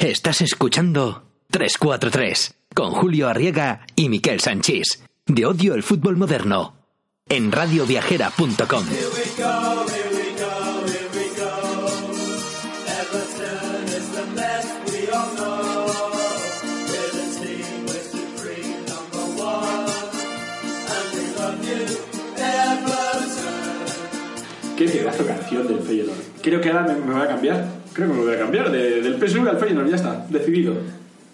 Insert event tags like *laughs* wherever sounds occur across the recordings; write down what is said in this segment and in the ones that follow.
Estás escuchando 343 con Julio Arriega y Miquel Sanchís de Odio el Fútbol Moderno en radioviajera.com. Qué pedazo canción del Feyenoord. Creo que ahora me, me voy a cambiar. Creo que me voy a cambiar de- del PSV al Feyenoord, ya está, decidido. El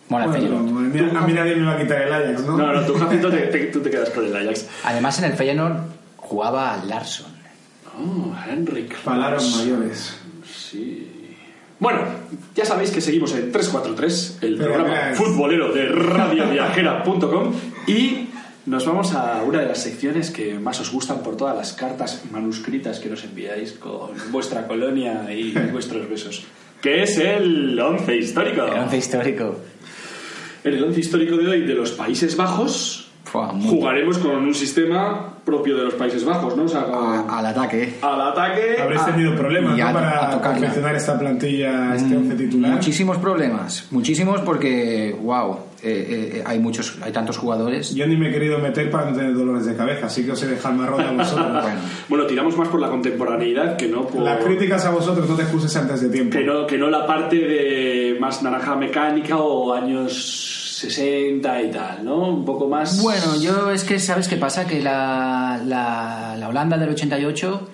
Bueno, Feyenoord. a mí nadie me va a quitar el Ajax, ¿no? No, no, tú, Jacinto, te, te- tú te quedas con el Ajax. Además, en el Feyenoord jugaba Larsson. Oh, Henrik. Palabras Larsson. mayores. Sí. Bueno, ya sabéis que seguimos en 343, el Pero, programa es- futbolero de radioviajera.com y nos vamos a una de las secciones que más os gustan por todas las cartas manuscritas que nos enviáis con vuestra colonia y *laughs* vuestros besos, que es el once histórico. El once histórico. En el once histórico de hoy de los Países Bajos Fua, jugaremos con un sistema propio de los Países Bajos, ¿no? O sea, a- al ataque. al ataque. Habréis a- tenido problemas, y a- ¿no? a Para confeccionar esta plantilla, este once titular. Muchísimos problemas, muchísimos porque, wow, hay muchos, hay tantos jugadores. Yo ni me he querido meter para no tener dolores de cabeza, así que os he dejado más ronda a vosotros. *laughs* Bueno, Bueno, tiramos más por la contemporaneidad que no por... Las críticas a vosotros no te excuses antes de tiempo. Que no, que no la parte de más naranja mecánica o años 60 y tal, ¿no? Un poco más... Bueno, yo es que, ¿sabes qué pasa? Que la, la, la Holanda del 88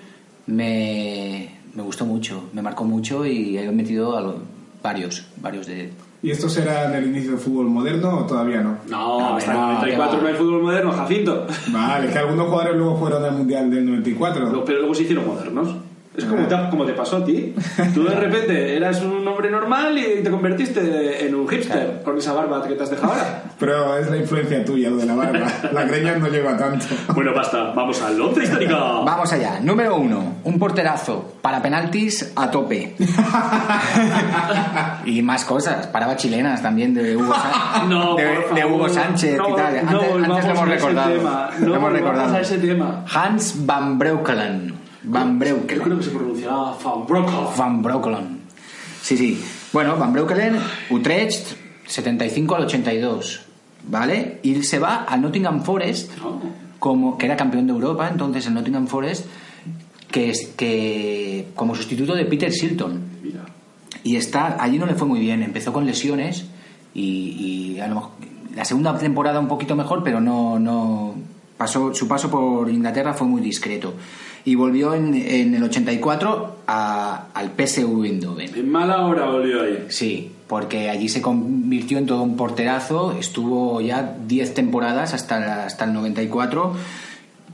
me, me gustó mucho, me marcó mucho y he metido a lo- varios, varios de... ¿Y esto será en el inicio del fútbol moderno o todavía no? No, No, hasta el no, 94 que va. no hay fútbol moderno, Jacinto. Vale, que algunos jugadores luego fueron al Mundial del 94. Pero pero luego se hicieron modernos. Es como te, como te pasó a ti. Tú de repente eras un hombre normal y te convertiste en un hipster con esa barba que te has dejado ahora. Pero es la influencia tuya, lo de la barba. La greña no lleva tanto. Bueno, basta. Vamos al once histórico. Vamos allá, número uno, un porterazo para penaltis a tope. *laughs* y más cosas, paraba chilenas también de Hugo, Sa- *laughs* No, de, por de favor. Hugo Sánchez No, y tal. no Antes, antes volvamos lo hemos recordado. tema. Lo No hemos recordado. a ese tema. Hans Van Breukelen. Van Yo Breukelen. creo que se pronunciaba Van Broekhoff. Van Breukelen. Sí, sí. Bueno, Van Breukelen, Utrecht, 75 al 82. ¿Vale? Y se va al Nottingham Forest, como, que era campeón de Europa, entonces el Nottingham Forest, que, es, que como sustituto de Peter Shilton. Mira. Y está, allí no le fue muy bien, empezó con lesiones y, y a lo mejor- la segunda temporada un poquito mejor, pero no, no pasó, su paso por Inglaterra fue muy discreto. Y volvió en, en el 84 a- al PSV Eindhoven. En mala hora volvió ahí. Sí, porque allí se convirtió en todo un porterazo, estuvo ya 10 temporadas hasta, hasta el 94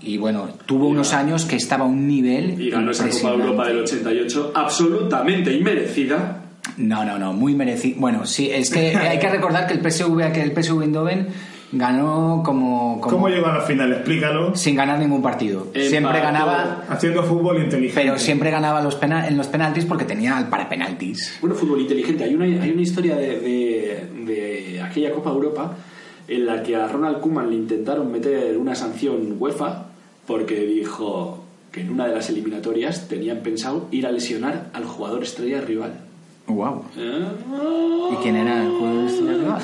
y bueno, tuvo unos años que estaba a un nivel Y ganó esa Copa de. Europa del 88 absolutamente inmerecida. No, no, no, muy merecido. Bueno, sí, es que *laughs* hay que recordar que el PSV, que el PSV Eindhoven ganó como, como ¿Cómo llegó a la final? Explícalo. sin ganar ningún partido. Siempre ganaba, Haciendo fútbol inteligente. pero siempre ganaba los pena- en los penaltis porque tenía el para penaltis. Bueno, fútbol inteligente. Hay una, hay una historia de, de- de aquella Copa Europa en la que a Ronald Koeman le intentaron meter una sanción UEFA porque dijo que en una de las eliminatorias tenían pensado ir a lesionar al jugador estrella rival. Wow. ¿Eh? ¿Y quién era el jugador estrella rival?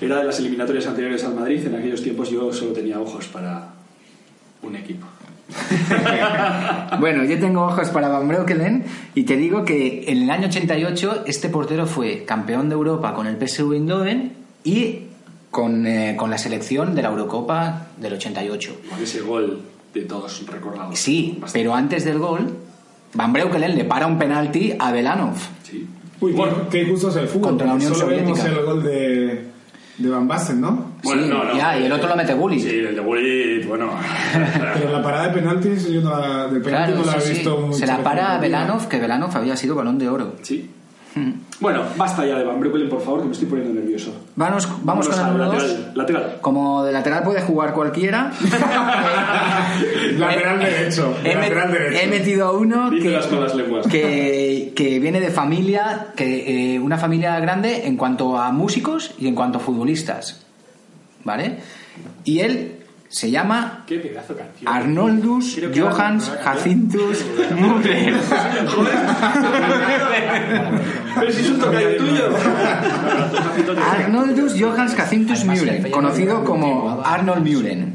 Era de las eliminatorias anteriores al Madrid. En aquellos tiempos yo solo tenía ojos para un equipo. *laughs* Bueno, yo tengo ojos para Van Breukelen y te digo que en el año 88 este portero fue campeón de Europa con el PSV Eindhoven y con, eh, con la selección de la Eurocopa del 88. Con ese gol de todos recordados. Sí, Bastante. pero antes del gol, Van Breukelen le para un penalti a Belanov. Sí. Uy, Bueno, qué, gusto es el fútbol. Contra la Unión solo vemos Soviética. el gol de, de Van Basten, ¿no? Bueno, Sí, no, no. ya, y el otro lo mete Gullit. Sí, el de Gullit, bueno. *laughs* Pero la parada de penaltis, yo no la, de penalti Claro, no la sí, he sí. visto mucho Se la para. Belanov, que Belanov había sido balón de oro. Sí. Bueno, basta ya de Van Breukelen, por favor, que me estoy poniendo nervioso. Vamos, vamos con el número lateral. lateral. Como de lateral puede jugar cualquiera. *laughs* Lateral derecho. He, met- lateral derecho. he metido a uno que, las malas lenguas. que, que viene de familia, que eh, una familia grande en cuanto a músicos y en cuanto a futbolistas. ¿Vale? Y él Se llama Qué pedazo de canción. Arnoldus que Johannes hagan- Jacintus Müller. *laughs* Pero si es un tocayo tuyo. Arnoldus Johannes Jacintus Müller, conocido como Arnold Müller.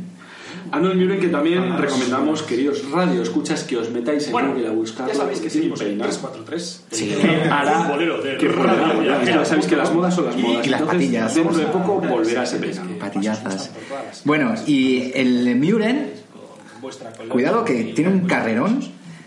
Arnold Muren, que también recomendamos, queridos radio escuchas, que os metáis en Google a buscarlo. Ya sabéis que seguimos en peinas. 343. Sí. Hará bolero de- que sabéis que las modas son las modas. Y las Entonces, patillas. Dentro de poco volverá ese peinado. Patillazas. Bueno, y el Müller, cuidado que tiene un carrerón.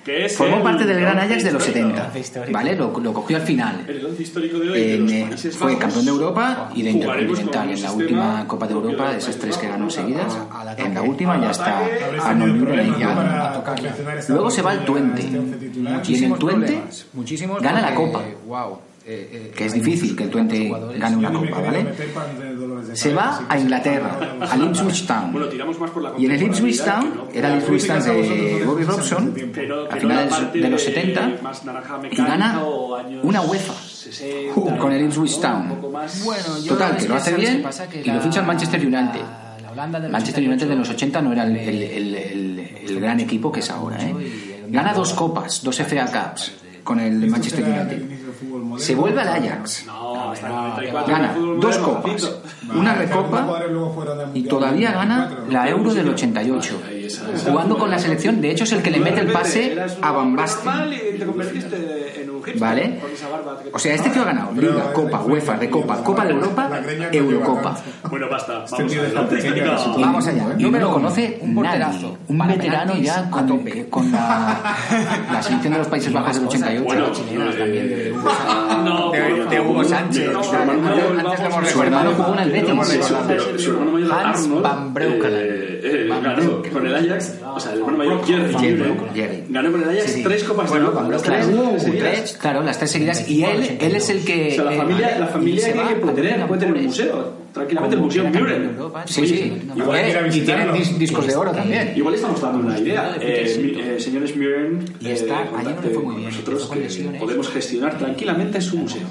Que es Formó el parte del gran Ajax de los histórico. 70, ¿vale? Lo, lo cogió al final. El once histórico de hoy de En, los eh, fue Bajos. campeón de Europa y de Intercontinental. En la última Copa de Europa, de esas tres que ganó seguidas, en la última ya está. Arnold Müller ya. Luego se va al Twente. Y en el Twente gana la Copa. Que es difícil que el Twente gane una Copa, ¿vale? Se va a Inglaterra, al Ipswich Bueno, Town. tiramos más por la Y en el Ipswich Town, era el Ipswich Town de Bobby Robson, a finales de los 70, más naranja y gana una UEFA 60, Uh, con el Ipswich. Town. Total, que lo hace ¿sabes bien y lo ficha el Manchester United. la- la Holanda del Manchester United de los 80 no era el, el- 88, el- el- el gran equipo que es ahora. ¿eh? Gana dos copas, dos FA Cups con el Manchester United. Se vuelve al Ajax. No, hasta el 94 Gana dos copas, una recopa y todavía gana 94. la Euro del 88. Ahí, esa- esa- Jugando con la selección, de hecho es el que le mete el pase a Van hombre Basten. normal y te convertiste en un hipster ¿Vale? con esa barba que- O sea, este tío ha ganado Liga, Copa, UEFA, Recopa, Copa de Europa, Eurocopa. Bueno, basta. Este Vamos puede- Vamos allá. No Número lo conoce un porterazo. Un veterano ya a con, tope. con la, *laughs* la selección de los Países Bajos del 88. Bueno, chilenas eh, también de Hugo de-. Sánchez. Antes- lo hemos Su hermano recordado. jugó en el Betis. Hans Van Breukelen. Eh, eh, ganó Breukelen. con el Ajax o sea el hermano mayor Jerry ganó con el Ajax Sí. tres copas Bueno, de Europa tres tres. Claro, las tres seguidas. Y él, él es el que. o sea la eh, familia la familia que, puede tener puede tener un museo tranquilamente el museo Muren Sí, sí. Eh, y tienen discos de oro también. Igual estamos dando una idea. Eh, eh, señores Muren, Y está- allí no le fue muy bien, nosotros podemos gestionar tranquilamente su museo.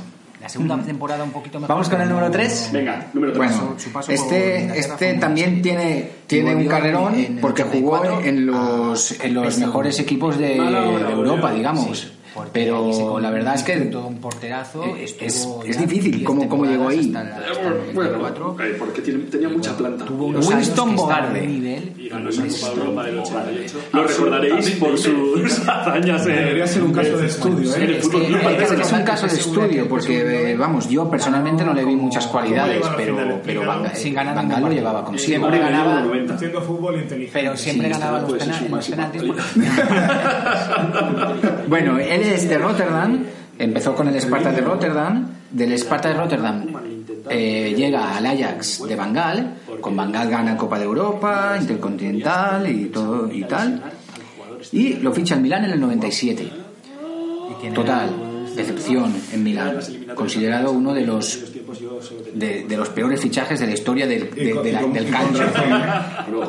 La segunda temporada un poquito mejor. Vamos con el número 3. Venga, número 3. Bueno, Su paso este, este también tiene, tiene un carrerón en el porque jugó 84 en los, en los mejores equipos de, de Europa, digamos. Porque ahí se Pero la verdad es que todo un porterazo. eh, es- difícil 10 cómo- cómo llegó ahí. temporadas hasta el- hasta el 94. bueno, eh, porque tiene- tenía mucha planta. Tuvo unos años Winston Bogarde. a un nivel Y ganó esa Copa de Europa del 88. Lo recordaréis por sus *laughs* hazañas. Debería ser un caso de estudio, ¿eh? Es un caso de estudio porque, eh, vamos, yo personalmente no le vi muchas cualidades, pero, pero Sin ganar lo llevaba consigo. Siempre ganaba, Haciendo fútbol inteligente. pero siempre ganaba los penaltis. Bueno, él es de Rotterdam, empezó con el Sparta de Rotterdam, del Sparta de Rotterdam eh, llega al Ajax de Bangal, con Bangal gana Copa de Europa, Intercontinental y todo y tal, y lo ficha el Milán en el 97. Total, decepción en Milán, considerado uno de los de, de los peores fichajes de la historia del, de- de la- del calcio.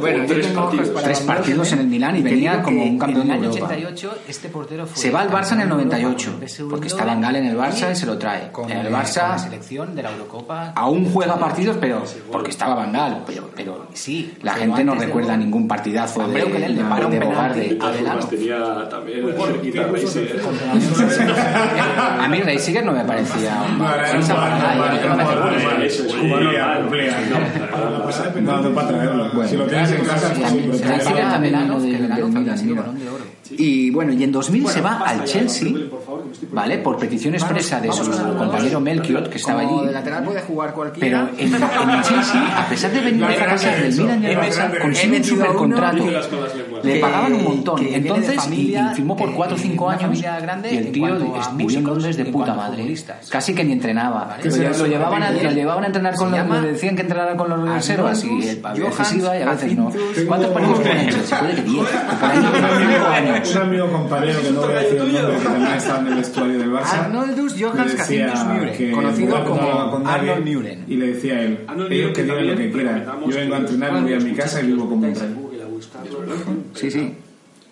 Bueno, tres partidos. tres partidos en el Milán y venía como un campeón en de Europa. 88 este portero fue Se va al Barça en el campeón de 98, Europa, segundo, porque está Van Gaal en el Barça y se lo trae. con, En el con la Barça selección de la Eurocopa aún juega partidos, pero porque estaba Van Gaal, pero, pero Sí, la gente no de recuerda ningún partidazo de, un de penalti Bogarde. tenía también. A mí Reisiger no me parecía un No para traerlo. Si lo tienes en casa, pues. Y bueno, y en 2000 se va al Chelsea, ¿vale? Por petición expresa de su compañero Melchior, que estaba allí. Pero en, en el Chelsea, a pesar de venir *laughs* a fracasar del Milan y el Barça, consigue un supercontrato. Le Que- pagaban un montón. que viene de Entonces, y- familia, y firmó por eh, 4 o 5 una años. familia grande Y el tío vivió en Londres de puta madre. Casi que ni entrenaba. ¿Qué Lo, lo llevaban a, ¿Qué lo llevaban a entrenar con los. Le decían que entrenara con los reservas y a veces Johannes iba y a veces no. ¿Cuántos partidos jugó en el Chelsea? Puede que 10. *laughs* Por ahí tiene 5 años. Un amigo compañero que no voy a decir el nombre, que también estaba en el vestuario del Barça. Arnoldus decía Jacintus que conocido como Arnold Müller. Y le decía a él, ellos que digan lo que quieran. Yo vengo a entrenar, voy a mi casa y vivo como un rey. Sí, sí.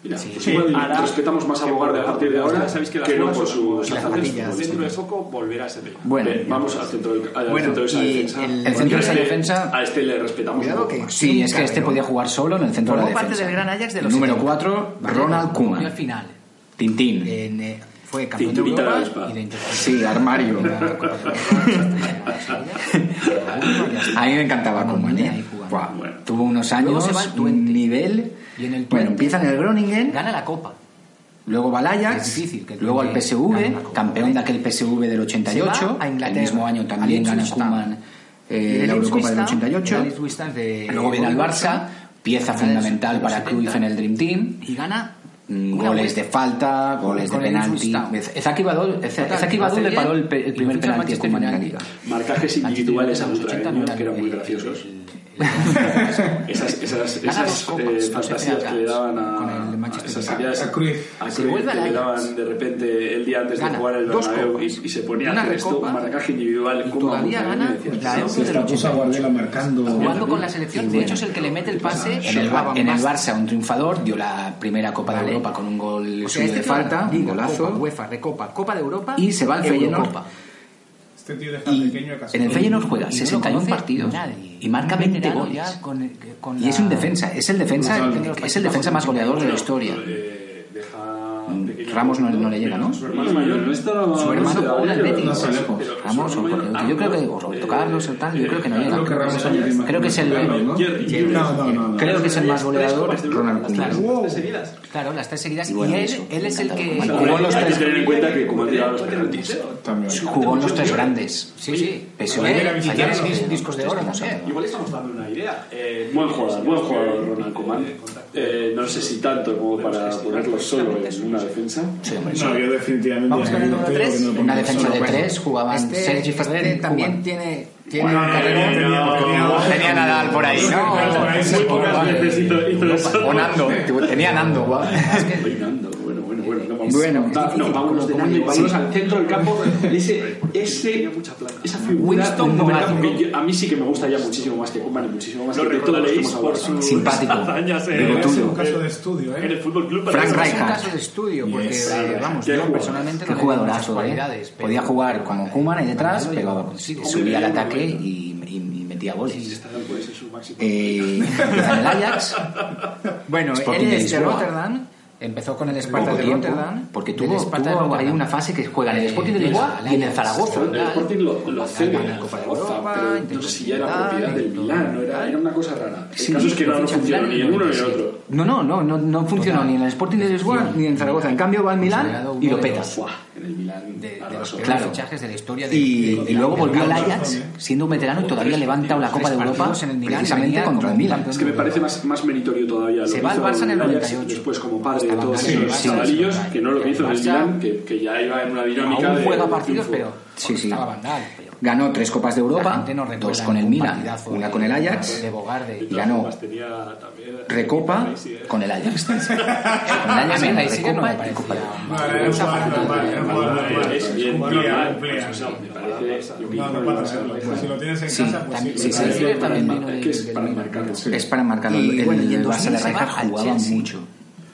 Pues ahora, respetamos más a Bogarde a partir de ahora. Sabéis que, no por sus azates. Dentro de poco volverá a ese tema. Bueno, vamos pues al centro, de, centro esa defensa. El, centro de esa defensa. A este le respetamos. Cuidado sí, es que este podía jugar solo en el centro de la defensa. número 4, Ronald Koeman. al final. Tintín. Fue campeón de Europa y de Sí, armario. *laughs* a mí me encantaba Koeman. ¿eh? Bueno, tuvo unos años, un nivel. Y en el bueno, empieza en el Groningen. Gana la Copa. Luego va al Ajax, es difícil que luego al PSV, campeón de aquel PSV del 88, a el mismo año también gana Koeman eh, la Eurocopa del 88, de, luego viene al Barça, pieza fundamental para Cruyff en el Dream Team y gana mm, goles de falta, goles de penalti. Ezaki Badol le paró el, primer penalti a Koeman en la liga. Marcajes individuales a los que eran muy graciosos. *laughs* esas, eh, fantasías que le daban a, que le daban de repente el día antes de jugar el Bernabéu y, se ponía a esto, un marcaje individual. Y todavía gana pues la Euro del marcando. Jugando con la selección, de hecho es el que le mete el pase. En el, en el Barça, un triunfador, dio la primera Copa de Europa con un gol este de falta, golazo. UEFA, Recopa, Copa de Europa y se va al Feyenoord. Este tío deja y pequeño casi. En el Feyenoord juega 61 partidos nadie. y marca 20 goles. Con con y es un defensa, es el defensa, es el defensa más goleador de la historia. Ramos no, no le llega, ¿no? Su hermano mayor, estaba... Su hermano jugó en el Betis. Ramos, o yo creo que ah, o Roberto eh, Carlos, o tal, yo eh, creo que no eh, llega. Creo que es el. Creo que es el más goleador, Ronald Koeman. Claro, las tres seguidas. Y él es el que. Jugó los tres. tener en cuenta que Koeman tiraba los penaltis. Jugó los tres grandes. Sí, sí. PSV, ayer discos de oro, no sé. Igual estamos dando una idea. Buen jugador, buen jugador, Ronald Koeman. Eh, no sé si tanto como para ponerlo solo en una defensa. Sí, no, yo definitivamente. Una defensa de 3 jugaban este, Sergi también tiene. Tiene tenía, Nadal por ahí, ¿no? O Nando. Tenía Nando bueno, no vamos, bueno, al centro del campo. *laughs* Ese, ese, a mí sí que me gusta ya muchísimo más que Kuman muchísimo más lo que simpático. un caso de estudio. ¿eh? El Fútbol Club Frank Es un caso de estudio, porque vamos, yo personalmente jugadorazo, eh. Podía jugar como Kuman ahí detrás, subía al ataque y goles. Eh, *laughs* en el Ajax. bueno, él es Rotterdam Empezó con el Sparta de tiempo, Rotterdam. Porque tuvo, tuvo ahí una fase que juega en el eh, Sporting de Lisboa y en el Zaragoza. El Sporting lo, lo en la Copa de Europa, pero no sé si ya era propiedad del Milán, era una cosa rara. El caso es que no funcionó ni el uno ni el otro. No, no, no, no funcionó ni en el Sporting de Lisboa ni en Zaragoza. En cambio va al Milán y lo peta. De, los claro. fichajes de la historia de, y, de, y luego volvió al Ajax siendo un veterano y todavía levanta la Copa de Europa en el Milán, precisamente contra el Milan es que me parece más, más meritorio todavía lo se va al Barça en el 98 después como padre aún juega partidos, pero Ganó tres Copas de Europa, dos con el Milan, una con el Ajax, de Bogarde. y ganó Recopa con el Ajax. *laughs* y Es para marcarlo. El Barça de Rijkaard jugaba mucho.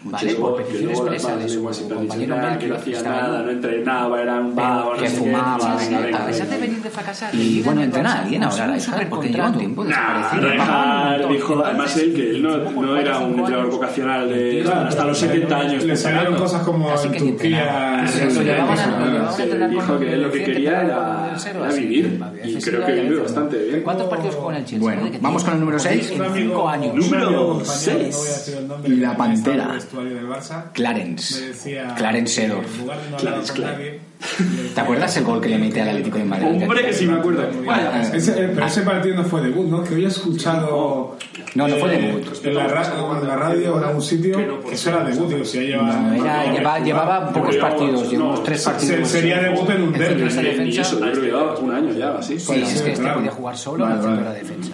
¿vale? Por petición expresa de su compañero Mel, que no hacía nada, no entrenaba, era un vago, que fumaba, ah, a pesar de venir de fracasar. Y bueno, entrena a alguien ahora, Rejar, porque lleva un tiempo desaparecido. Rejar dijo, además él, que él no era un entrenador vocacional de hasta los 70 años. Le salieron cosas como en Turquía. Dijo que lo que quería era vivir, y creo que vive bastante bien. ¿Cuántos partidos jugó en el Chelsea? Bueno, vamos con el número 6. Número 6. La Pantera vestuario del Barça. Clarence. Me decía, Clarence Sedor. En lugar de no con nadie, ¿Te acuerdas el gol que le mete al Atlético de Madrid? Hombre, que sí me acuerdo. Bueno, eh, ese, eh, pero ah. ese partido no fue debut, ¿no? Que había escuchado. No, no fue eh, debut. En la, en la radio o en algún sitio, que eso era debut, digo, si ya llevaba. No, era, lleva, llevaba pocos partidos, no, llevamos tres partidos. sería debut en un derbi. Eso, yo llevaba un año ya, así. Sí, sí es que este podía jugar solo haciendo la defensa.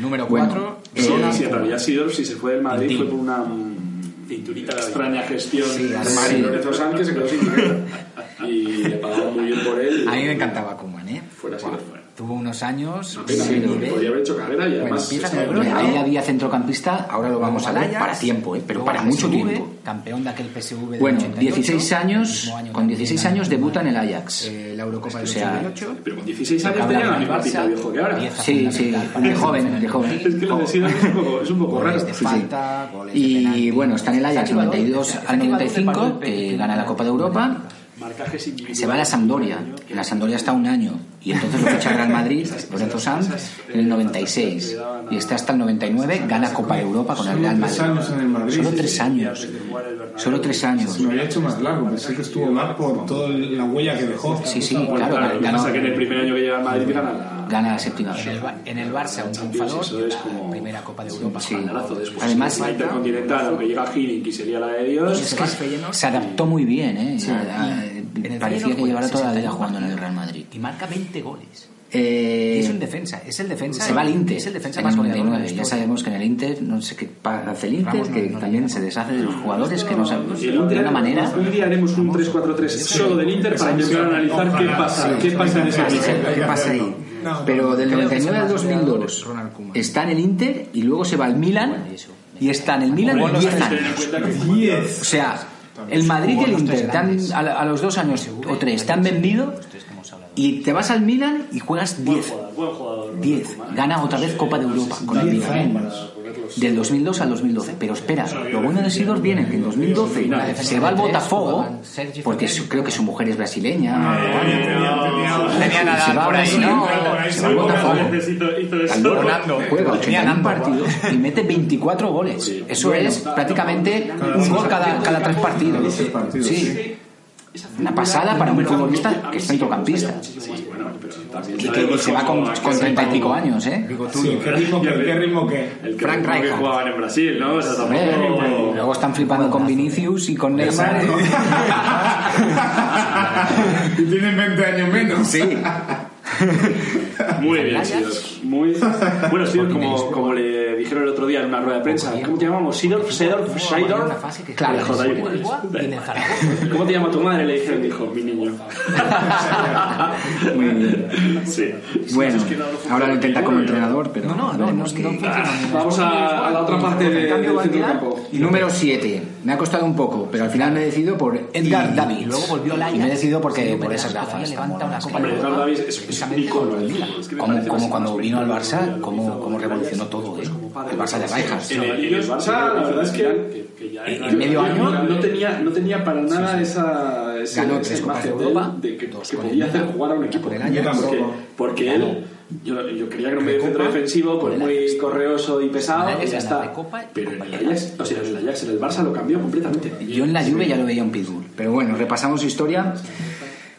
Número 4. Bueno, sí, sí, si se fue del Madrid, fue por una de extraña gestión Sí, de armario. Lorenzo Sánchez, se quedó sin dinero. Y le pagaban muy bien por él. A mí me encantaba Kuman, ¿eh? Fuera fuera. Tuvo unos años. De ¿eh? nivel. Podría haber hecho carrera y Bueno, además. Hombre, Bruno. ahí había centrocampista, ahora lo vamos a ver Ajax, para tiempo, ¿eh? pero para mucho PSV, tiempo. Campeón de aquel PSV del Bueno, 88, 16 años, año con también 16 ganó años debuta en el Ajax. eh, la Eurocopa del O sea, 88. Pero con 16 años tenía la misma pinta de viejo que ahora. Sí, sí, de joven, de *laughs* joven. Es que lo de Sidor es un poco, raro. Sí. falta, Y bueno, está en el Ajax Activador, 92 es al activador de 95, Pardo que Pérez, gana la Copa de Europa. Marcajes individuales. Se va a la Sampdoria. En la Sampdoria está un año. Y entonces lo ficha el Real Madrid, Lorenzo Sanz, en el 96. Y está hasta el 99, gana Copa de Europa con el Real tres Madrid. años en el Madrid. Solo tres años. Solo tres años. Me había hecho más largo, pensé que estuvo mal por toda la huella que dejó. Sí, sí, claro, lo ganó- que en el primer año que llega al Madrid gana la... Gana la séptima. En el, Ba- en el Barça, un triunfador. la como- primera Copa de Europa. Sí. Además- la Intercontinental, aunque llega Hiddink y sería la de Dios... Es que se adaptó muy bien, ¿eh? El Parecía que llevara toda la vida 61 jugando en el Real Madrid. Y marca 20 goles. Eh, es un defensa, es el defensa. se va al Inter Es el defensa en más el goleador. de la 99. Ya sabemos que en el Inter no sé qué hace el Inter, Ramos no- que no también le se deshace de los jugadores que no el de Inter, una manera. un día haremos un 3-4-3 solo del Inter para intentar analizar qué pasa, qué pasa en ese equipo. ¿Qué pasa ahí? Pero del 99 al 2002 Ronald Koeman. está en el Inter y luego se va al Milan y está en el Milan 10 años. O sea, el Madrid y el Inter te han- a, a los dos años o tres te han vendido y te vas al Milan y juegas 10. Buen jugador. 10. Gana otra vez Copa de Europa con el Milan. Del 2002 al 2012. Pero espera, lo bueno de Sidor viene que en 2012 se va al Botafogo, porque su- creo que su mujer es brasileña. o algo. Tenía nada Se va a por ahí, ¿no? se va al Botafogo. Juega Tenía 81 Nando, partidos y mete 24 goles. Eso es prácticamente un gol cada, cada tres partidos. Sí. Una pasada para un futbolista que es centrocampista. Y que se va con, con 30 y pico años, ¿eh? Sí, ¿qué ritmo que? ¿Qué ritmo que? El que, Frank Rijkaard. jugaban en Brasil, ¿no? O sea. Luego están flipando con Vinicius y con Neymar. *laughs* Y tienen 20 años menos. Sí. *laughs* Muy bien, Sidor. Muy... Bueno, Sidor, como, como le dijeron el otro día en una rueda de prensa, ¿cómo te llamamos? Sidor, Sidor, Sidor. Claro, igual. *laughs* ¿Cómo te llama tu madre? Le dijeron, dijo, mi niño. Muy bien. Sí. Bueno, ahora lo intenta como entrenador, pero No, no, no, no, no Vamos a, a la otra parte de- del centro del campo. Y número 7. Me ha costado un poco, pero al final me he decidido por Edgar Y- David. y luego volvió al Ajax. Y me he decidido porque Sí, por esas gafas. tan levanta una monas. copa Hombre, de Edgar Davis es, es un precisamente icono con del Como, como cuando vino al Barça, como, como revolucionó todo, ¿eh? El Barça de Rijkaard. En el, Barça, la verdad es que En medio año no tenía, no tenía para nada esa, ese- Ganó esa tres Copas imagen de Europa, de que, que podía hacer jugar a un equipo. Porque, porque él, yo, yo creía que era un medio centro defensivo, pues muy correoso y pesado, y ya está. Pero en el Ajax, o sea, en el Ajax, en el Barça lo cambió completamente. Yo en la Juve ya lo veía un pitbull. Pero bueno, repasamos su historia.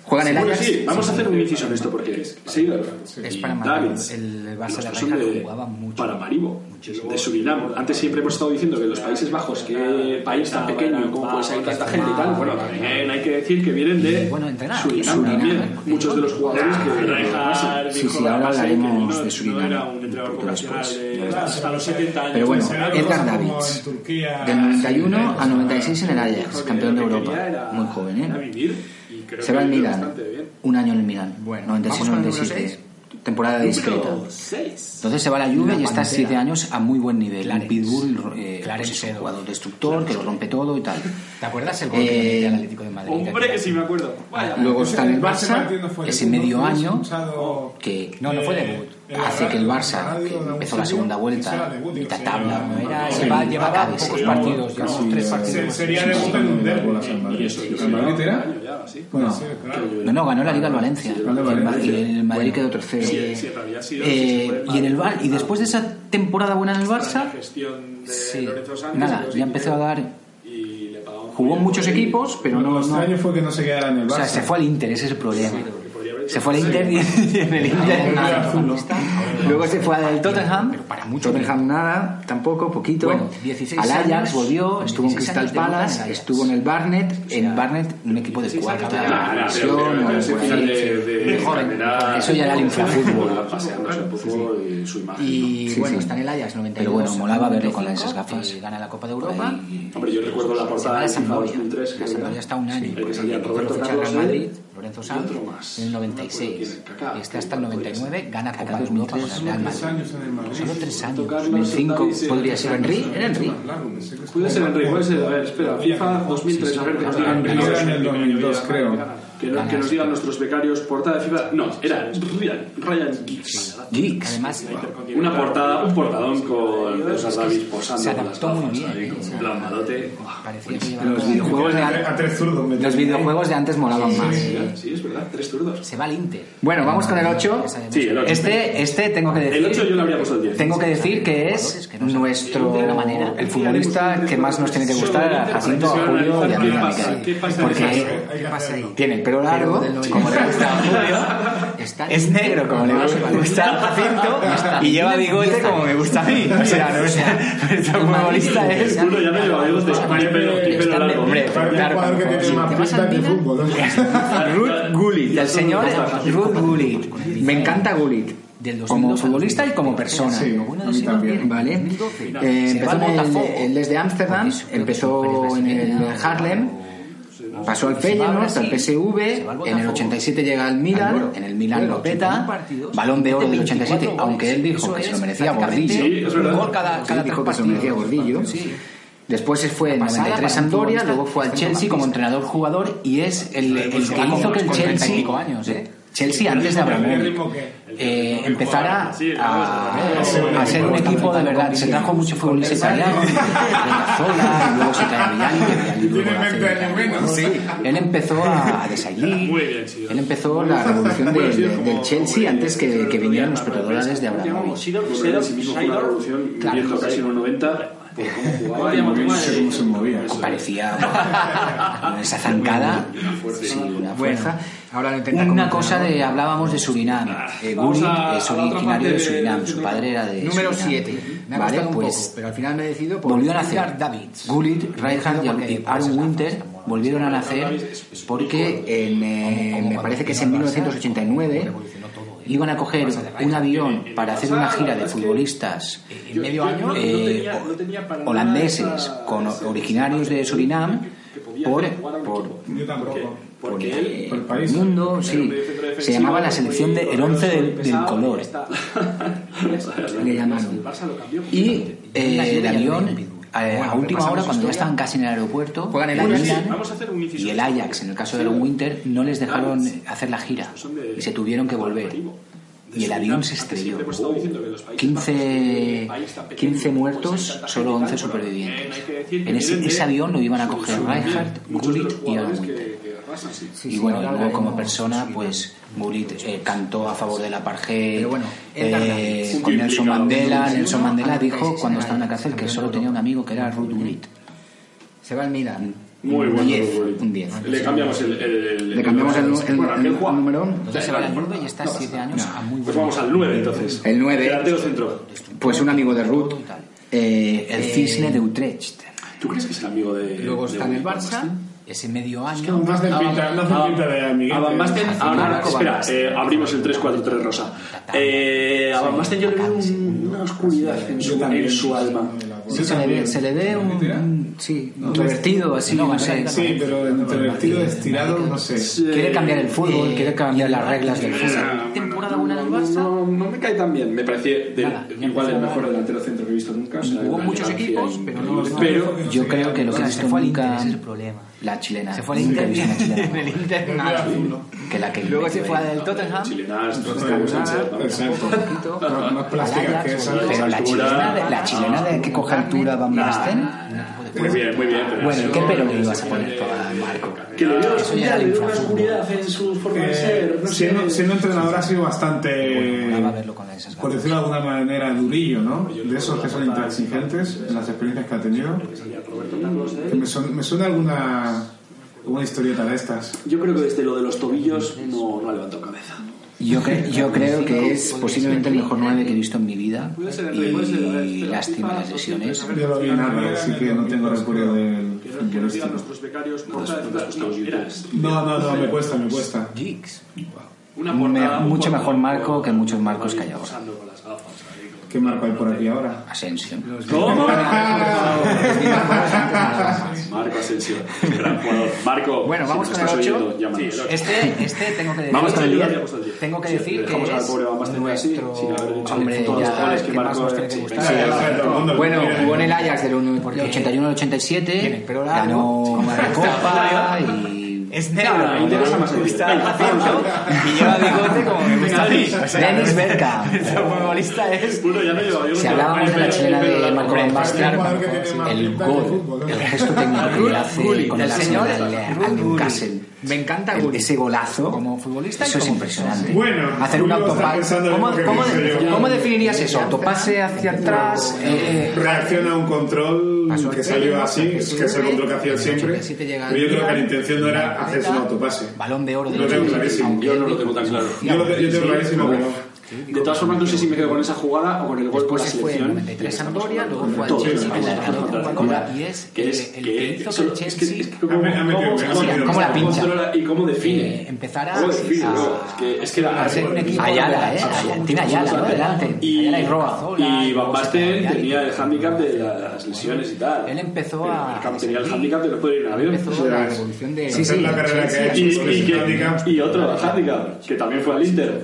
Juega en el Ajax. sí, vamos a hacer un inciso en esto porque Seidor Es para. Davids El los de de jugaba mucho. Paramaribo, de Surinam. Antes siempre hemos estado diciendo que los Países Bajos, que país tan pequeño, ¿cómo puede salir tanta gente y tal? Bueno, también hay que decir que vienen de. Surinam también. Muchos de los jugadores que Sí, sí, ahora hablaremos de Surinam. después. Hasta los 70 años. Pero bueno, Edgar Davids. Del 91 al 96 en el Ajax, campeón de Europa. Muy joven, ¿eh? Creo Se va que al Milan. Un año en el Milan. Bueno, vamos con el número 96-97. Temporada discreta. Número 6. Entonces se va a la Juve y está pantera. siete años a muy buen nivel. Un Clarence. pitbull, eh, Clarence pues es un jugador destructor que lo rompe todo y tal. ¿Te acuerdas el gol que Eh, le metió al Atlético de Madrid? Hombre, que sí me acuerdo. Vaya. Luego está en el Barça, ese medio año que No, no fue eh, debut. en hace que el Barça, que en empezó la segunda vuelta, mitad sería- tabla, No era, llevaba acabe, pocos partidos, llevaba Sí, tres partidos. Sería debut en un derbi. Y eso, ¿El Madrid era? Ya, sí. Puede No. ser, claro. No, no, ganó la Liga al Valencia. ganó el Valencia. y el Madrid quedó tercero. Sí, sí, sido- Eh, y en el. Bar y después de esa temporada buena en el La Barça, gestión de sí, Lorenzo Sánchez, nada, los ya empezó a dar. y le pagaban Jugó en muchos equipos, pero Lo no. no extraño fue que no se quedara en el o Barça. sea, se fue al Inter, ese es el problema. Se fue al Inter y *laughs* en el Inter nada. Luego se fue al Tottenham, Pero para mucho Tottenham nada, tampoco, poquito. Bueno, 16 al Ajax volvió, estuvo en 16 Crystal Palace, estuvo en el Barnet, en Barnet un equipo de cuarta división Eso ya era el infrafútbol. y bueno, está en el Ajax 92. Pero bueno, molaba verlo con 95, esas gafas. Gana la Copa de Europa. Hombre, yo recuerdo la portada de la FIFA Sampdoria. 2003 La que Sampdoria está un año. el que salía Roberto Carlos Madrid. Lorenzo Sanz, en el No me acuerdo 96. quién, Kaká. Este hasta el 99 gana Kaká Copa de Europa con el 2003. Real Tres Madrid. en el. Solo tres años. Carlos, 2005 David, podría ser Henry. ¿Era Henry? Puede ser Henry, puede ser. A ver, espera, FIFA 2003, a ver en el 2002, creo. Que, no- que nos digan nuestros becarios, portada de FIFA. No, era Ryan, Ryan Giggs. Giggs. Además, Una portada, un portadón con César David posando Se con las adaptó muy bien, ¿eh? un plan malote. parecía que Los videojuegos de antes. Los videojuegos de antes molaban más. Sí, es verdad, tres zurdos. Se va al Inter. Bueno, vamos con el 8. Sí, el ocho. Este, este tengo que decir. El 8 yo le habría puesto el 10. Tengo que decir que es nuestro de una manera. el futbolista que más nos tiene que gustar a Jacinto, a Julio y a mí. Porque pasa ahí? tiene el pelo largo, como le gusta a Julio, *laughs* Está es negro como le gusta a Jacinto *laughs* y lleva bigote como me gusta a mí. *laughs* O sea, nuestro, nuestro futbolista es... Uno ya me lleva de y pelo, largo. Hombre, claro, tiene. Ruth Gullit, el señor Ruth Gullit. Me encanta Gullit. Del 2002 Como futbolista y como 2013. persona. Sí, a mí también. Vale. 2012. Eh, empezó en el, el desde Ámsterdam, empezó en el Harlem, o- pasó al Feyenoord, al PSV, en el Botafogo. 87 llega al Milan, en el Milan lo 81 peta, balón de oro del 87, 24 aunque él dijo Eso que se lo merecía Gordillo. Él dijo que se lo merecía. Gordillo. Después fue en Una pasada 93 a para un Sampdoria, futbolista luego fue al Chelsea como centrocampista. entrenador jugador y es el, el que hizo que el con 30 y Chelsea, pico años, ¿eh? Chelsea antes de ¿El ritmo Abramovich, eh, empezara a, claro. a ser un equipo de verdad. Se trajo mucho futbolista italiano, de Cazorla, y luego se trae a Villani, que Villani luego Tiene lo hace 20 años menos. Sí, él empezó a, sí. él empezó la revolución de- de- del Chelsea antes que, que vinieran los petrodólares de Abramovich. Viviendo casi en los 90, por cómo No sé cómo se movía. Parecía bueno, esa zancada, sí, una fuerza. ahora lo intenta Una cosa de, hablábamos de Surinam. Eh, a- es originario de Surinam, su padre era de Número Surinam. 7. Me ha Vale, costado un pues poco, pero al final me he decidido por volvió a nacer. Davids. Gullit, Reinhardt y Aaron Winter volvieron a nacer porque en, eh, me parece que es en 1989 iban a coger un avión para hacer una gira de futbolistas eh, holandeses con originarios de Surinam por, por, el, mundo, sí. Se llamaba la selección de el 11 del, del color. y está. *laughs* le llamaron. El Y eh, el avión, eh, a Bueno, última hora, cuando ya estaban casi en el aeropuerto, Juegan el Ajax. Milan Vamos a hacer un inciso. y el Ajax, en el caso de Aaron Winter, no les dejaron hacer la gira de- y se tuvieron que volver. Y el avión se estrelló. Países 15, Bajos, un país tan pequeño, 15 pues muertos, solo gente 11 y tal, supervivientes. En ese, avión lo iban a coger Reinhardt, Gullit y Winter. Sí. Sí, y sí, bueno, luego como persona, pues Gullit eh, cantó a favor del apartheid. Pero bueno, eh, con Nelson. Mandela. Nelson Mandela dijo cuando estaba en la cárcel que solo tenía un amigo que era Ruth Gullit. Se va al Milan. Muy Un bueno. 10, Gullit. un 10. Le cambiamos el, el- el- Le cambiamos el, el- número. Entonces se va al Juve y está 7 años a muy Pues vamos al 9 entonces. El 9. Delantero centro. Pues un amigo de Ruth, eh, el Cisne de Utrecht. ¿Tú crees que es el amigo de. Luego está en el? Barça, ese medio año. Más de pinta, más de pinta de Miguel. A Van Basten, ahora, espera, eh, abrimos el 3-4-3 rosa. Eh, a Van Basten yo le veo un- una oscuridad en su, en su alma. Sí, se le ve, se le ve un, un- sí, introvertido, así, no sé. Sí, pero introvertido, estirado, no sé. Quiere cambiar el fútbol, quiere cambiar las reglas del fútbol. temporada buena del No, Barça. no, no me cae tan bien. Me parece del- igual el mejor delantero centro que he visto nunca. o sea, una muchos equipos, pero no-. Pero Yo creo que lo O que sea, he se visto fue al nunca Inter, ese es el problema. la chilena. Se fue al Inter. *laughs* En el Inter nada. Que la que Luego se fue al Tottenham. chilenas, Exacto. Exacto. Más- Más plásticas que esa. Pero la chilena, de, la chilena de que coge altura Van Basten. Muy bien, muy bien. Pero Bueno, ¿qué pero le ibas a poner tú a Marco? Que le veo Eso ya le una oscuridad en su forma de Eh, ser. No sé. siendo, siendo entrenador ha sido bastante, esas por decirlo de alguna manera, durillo, ¿no? De esos que son intransigentes en las experiencias que ha tenido. Que me, suena, me suena alguna, alguna historieta de estas. Yo creo que desde lo de los tobillos no, no ha levantado cabeza. Yo, cre- yo creo que es posiblemente el mejor 9 que he visto en mi vida. Y lástima las lesiones. Yo lo vi en árabe, así que no tengo recuerdo del futbolístico. No, no, no, me cuesta, me cuesta. Me- mucho mejor Marco que muchos Marcos que hay ahora. posando con las gafas ahí, con- ¿Qué marco hay por aquí ahora? Asensio. ¿Cómo? Marco Asensio, gran jugador. Marco, Bueno, vamos si con nos el estás 8. oyendo. Este, este tengo que decir, Vamos con el que- 10. Vamos con el 10. tengo que Sí, decir que es pobre nuestro sin haber dicho hombre todos los ya goles que más nos gustar. Sí, Bueno, jugó en el Ajax del 1 81 al 87, ganó la Copa y Es No, negro, no, interesa más el a y lleva bigote como me gusta a mí. O sea, Dennis Bergkamp. *laughs* El futbolista es... Uno ya no lleva. Si hablábamos de la chilena de Marco Van Basten, el gol, el gesto técnico que le hace con el Arsenal al- Newcastle, Me encanta ese golazo, Como futbolista eso es impresionante. Bueno, hacer un autopase. ¿Cómo, cómo, cómo definirías eso? ¿Autopase hacia atrás? Eh, eh, Reacciona a un control que salió así, que es el control que hacía siempre. 87 llega Pero yo creo que la intención no era hacerse un autopase. Balón de oro de Lo tengo clarísimo. Yo no lo tengo tan claro. Yo lo yo tengo clarísimo, pero. De todas formas, no sé si me quedo con esa jugada o con el gol con Después la se fue en selección. 93 Sampdoria, luego fue al Chelsea, es que hizo que el Chelsea cómo- la pincha. y cómo define. eh, empezara ¿Cómo define? a-? Es que ser un equipo Ayala, ¿eh? Tiene Ayala, ¿no? Delante. y, Ayala y Roa. y Van Basten tenía el hándicap de las lesiones y tal. Él empezó a- tenía el hándicap de no poder ir en avión. Empezó la revolución de... Sí, sí, la carrera que ha hecho Y, handicap. otro hándicap, que también fue al Inter.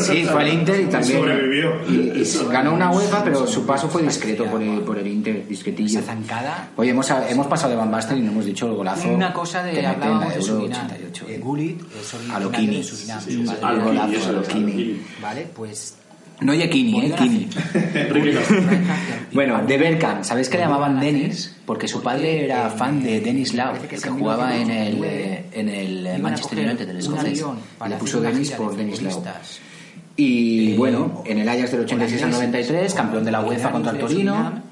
Sí, fue al Inter y también... Sobrevivió. Y, y ganó una UEFA, pero su paso fue discreto por el, por el Inter, discretillo. Esa zancada. Oye, hemos, hemos pasado de Van Basten y no hemos dicho el golazo. Una cosa de hablábamos de Euro Surinam. 88. Eh, Gullit de Surinam. Sí, Su sí, padre el era- golazo, eso, Alokini. Alokini. Vale, pues No Yekini, eh, Kini. Bueno, de Bergkamp, ¿sabéis que le llamaban Dennis? Porque su padre era fan de Dennis Lau, el que jugaba en el, eh, en el eh, Manchester United, el escocés. Le puso Dennis por Dennis Lau. Y bueno, en el Ajax del 86 al 93, campeón de la UEFA contra el Torino.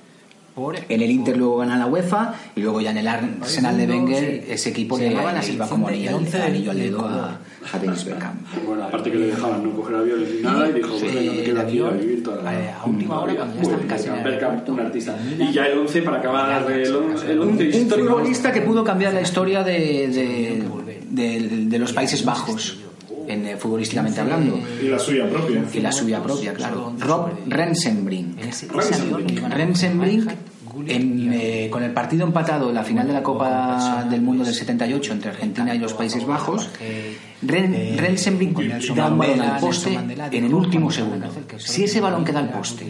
En el Inter luego gana la UEFA y luego ya en el Arsenal de Wenger ese equipo le, la le iba como anillo, anillo al dedo a, a Dennis Bergkamp. Bueno, aparte que le dejaban no coger aviones ni nada y dijo, pues venga, me quedo aquí a vivir toda la eh, a última hora, cuando ya estaban casi en el Bergkamp, un artista. Y ya el 11 para acabar el, on- el 11 Un futbolista que pudo cambiar la *laughs* historia de, de, de- de los Países Bajos, en, eh, futbolísticamente hablando. Y la suya propia. Y la suya propia, claro. Rob Rensenbrink. Rensenbrink, en, eh, con el partido empatado en la final de la Copa del Mundo del 78 entre Argentina y los Países Bajos, Ren, Rensenbrink da un balón al poste en el último segundo. Si ese balón queda al poste,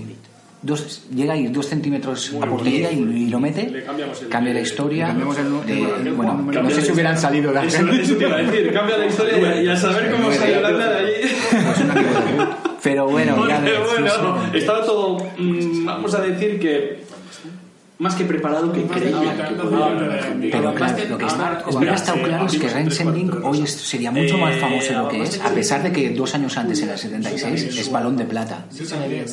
dos, llega a ir dos centímetros a portería y, y lo mete, cambia la historia. de- bueno, no sé si hubieran salido de Eso, eso te iba a decir, cambia la historia y a saber cómo salió la de allí. Pero bueno, ya Bueno, ves, bueno, estaba todo, mm, vamos a decir que más que preparado que creía que podía. Pero claro, lo que está, ha estado claro es que Rensenbrink hoy sería mucho más famoso de lo que es, a pesar de que dos años antes, en el 76, es balón de plata. Se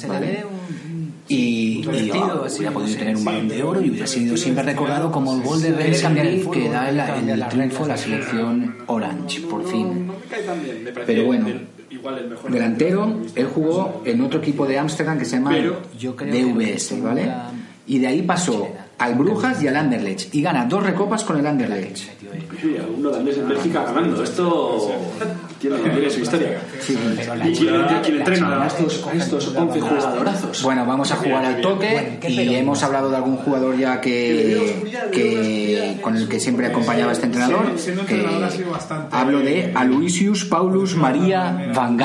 le un... Y, y oh, hubiera podido tener un balón de oro y hubiera sido siempre recordado como el gol de Rensenbrink que da el, el triunfo a la selección Orange, por fin. Pero bueno, delantero, él jugó en otro equipo de Ámsterdam que se llama DVS, ¿vale? Y de ahí pasó al Brujas y al Anderlecht y gana dos recopas con el Anderlecht. Sí, un holandés en Bélgica ganando. Esto tiene, tiene su historia. ¿Y quién, quién entrena a estos, a estos 11 jugadorazos? Bueno, vamos a jugar al toque y hemos hablado de algún jugador ya que, que con el que siempre acompañaba este entrenador. Que hablo de Aloysius Paulus María Van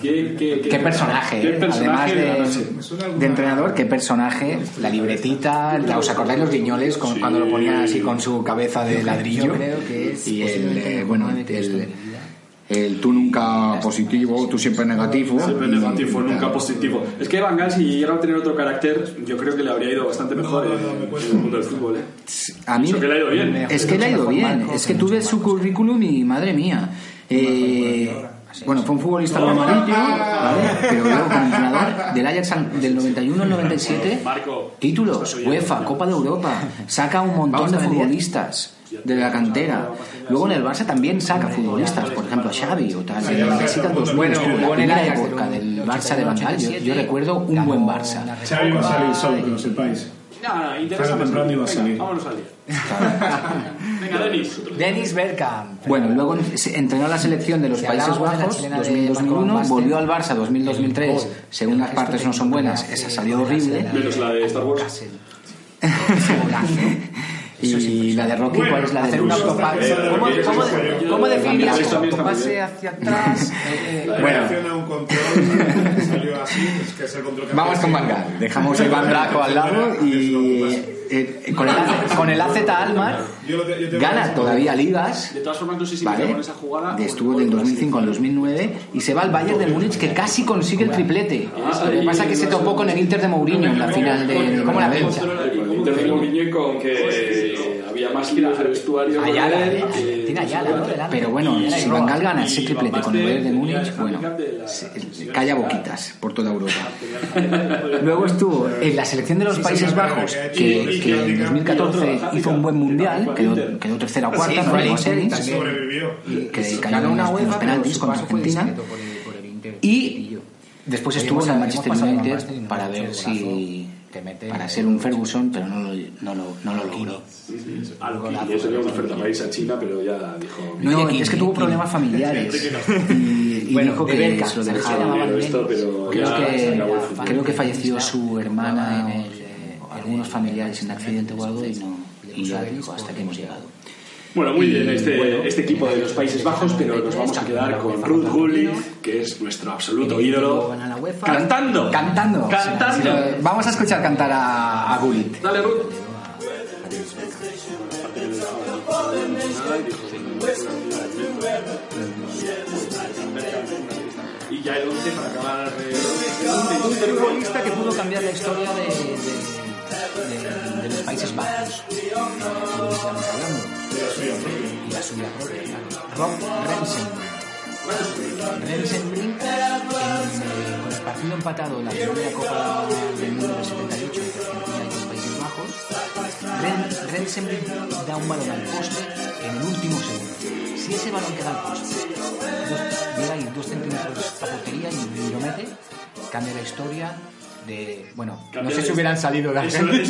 ¿Qué, qué, Qué personaje, qué personaje la además de, de entrenador, qué personaje, la libretita, la- ¿os acordáis los guiñoles con- cuando lo ponía así con su cabeza de ladrillo? Yo creo que es y el, eh, bueno, el, el tú nunca positivo, tú siempre negativo. Siempre negativo, y nunca positivo. Es que Van Gaal, si llegara a tener otro carácter, yo creo que le habría ido bastante mejor en, en el mundo del fútbol. ¿eh? A mí, Eso que le ha ido bien. Es que le ha ido bien. Es que tuve su currículum y madre mía. Eh, bueno, fue un futbolista normalillo, ¿vale? Pero luego como entrenador del Ajax del 91 al 97, Marco. títulos, UEFA, Copa de Europa, saca un montón de futbolistas de la cantera. Luego en el Barça también saca futbolistas, por ejemplo Xavi o tal. Necesitan dos buenos. Bueno, La jugó en el primera Ajax época del Barça de Van Gaal, yo, yo recuerdo un buen Barça. Xavi va a salir solo, que lo sepáis. No, no, interesa más. temprano iba a Venga, salir. vámonos al día. *laughs* Venga, Denis. Dennis Bergkamp. Bueno, luego se entrenó a la selección de los Países hablamos de la Bajos chilena de 2000-2001, Marco Van volvió al Barça 2000-2003, gol. segundas Esto partes te no son buenas, esa salió horrible. Menos la de Star Wars. Castle. *laughs* Y la de Rocky, ¿cuál es la de Hacer un autopase. ¿Cómo, cómo, cómo muy autopase hacia atrás? *laughs* Eh, eh, Bueno. Reacciona a un control que salió así, es que es el control que Vamos con Gaal. Dejamos el Van Draco al lado y eh, con, el, con el AZ Almar gana todavía ligas. De todas formas, no sé si ¿Vale? con esa jugada. Estuvo del 2005 al 2009 y se va al Bayern de Múnich que casi consigue el triplete. Lo que pasa es que se topó con el Inter de Mourinho en la final de ¿Cómo la Bernabéu. pincha? Inter de Mourinho con que había más líos de vestuario. con Ayala, él, eh, que- tiene Ayala, ¿no? Delante. Pero bueno, y si. Van Gaal gana ese triplete con el Bayern de Múnich, bueno, la- calla boquitas por toda Europa. Luego estuvo en la selección de los Países Bajos, que, que en 2014 hizo un buen mundial, quedó, quedó tercera o cuarta, no llegó a. Sobrevivió. que Ganó cayó UEFA, pero penaltis contra Argentina. Y después estuvo en el Manchester United para ver si Te mete para ser un Ferguson, pero no lo, no lo, no lo logró. Algo que tenía una oferta para irse a China, pero ya dijo. No, es que tuvo problemas familiares y, y Bueno, dijo de que Bergkamp, se lo dejaba. esto, pero Creo ya que, creo que falleció su hermana en el, o eh, algunos familiares en accidente o algo y, no, y ya dijo hasta que hemos llegado. Bueno, muy bien este, este equipo de los Países Bajos, pero nos vamos a quedar con Ruth Gullit, que es nuestro absoluto ídolo, Gana la UEFA. cantando. Cantando. Cantando. Vamos a escuchar cantar a, a Gullit. Dale, Ruth. Y ya el 11 para acabar. eh, Un futbolista que pudo cambiar la historia de, de, de- de los Países Bajos. Y la suya propia, claro. Rob Rensenbrink. Rensenbrink, en, con el partido empatado en la primera Copa del Mundo del 78 entre Argentina y los Países Bajos, Ren, Rensenbrink da un balón al poste en el último segundo. Si ese balón queda al poste, dos- llega ahí dos centímetros a portería y, lo mete, cambia la historia de... Bueno, no sé si hubieran salido de Eso, Argentina.